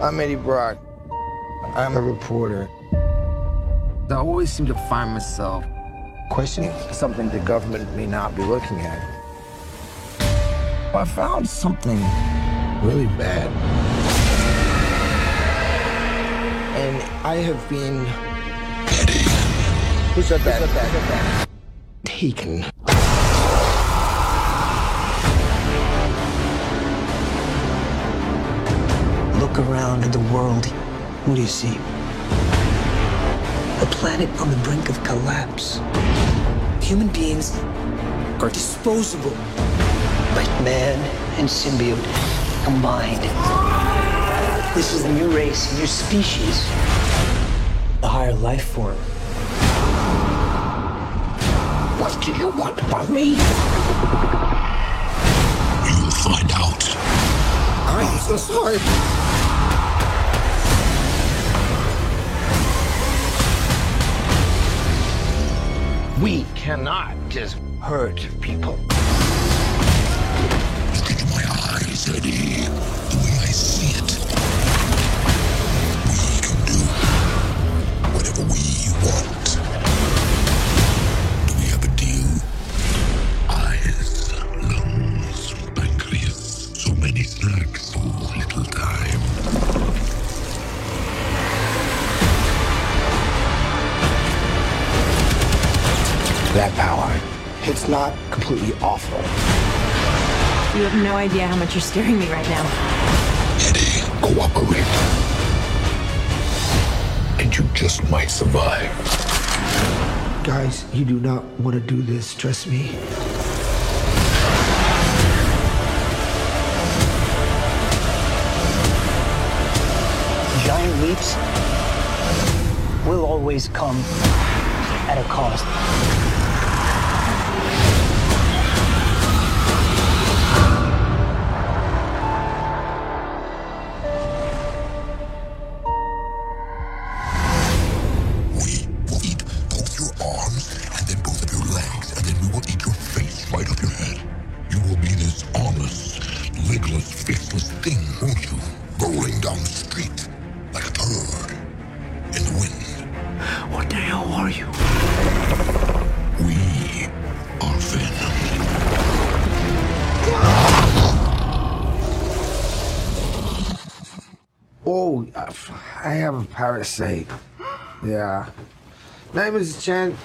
I'm Eddie Brock. I'm a reporter. I always seem to find myself questioning something the government may not be looking at. I found something really bad. And I have been. Eddie. Who said that? Who said that? Who said that? Taken. Around at the world. What do you see? A planet on the brink of collapse. Human beings are disposable. But man and symbiote combined. This is a new race, a new species. A higher life form. What do you want from me? You'll find out. I'm so sorry. We cannot just hurt people. Look into my eyes, Eddie. The way I see it. We can do whatever we want. Do we have a deal? Eyes, lungs, pancreas. So many snacks, so little time. That power, it's not completely awful. You have no idea how much you're scaring me right now. Eddie, cooperate. And you just might survive. Guys, you do not want to do this, trust me. Giant leaps will always come at a cost. Legless, faceless thing, won't you? Rolling down the street like a turd in the wind. What the hell are you? We are Venom. Oh, I have a parasite. Yeah. Name is Chen.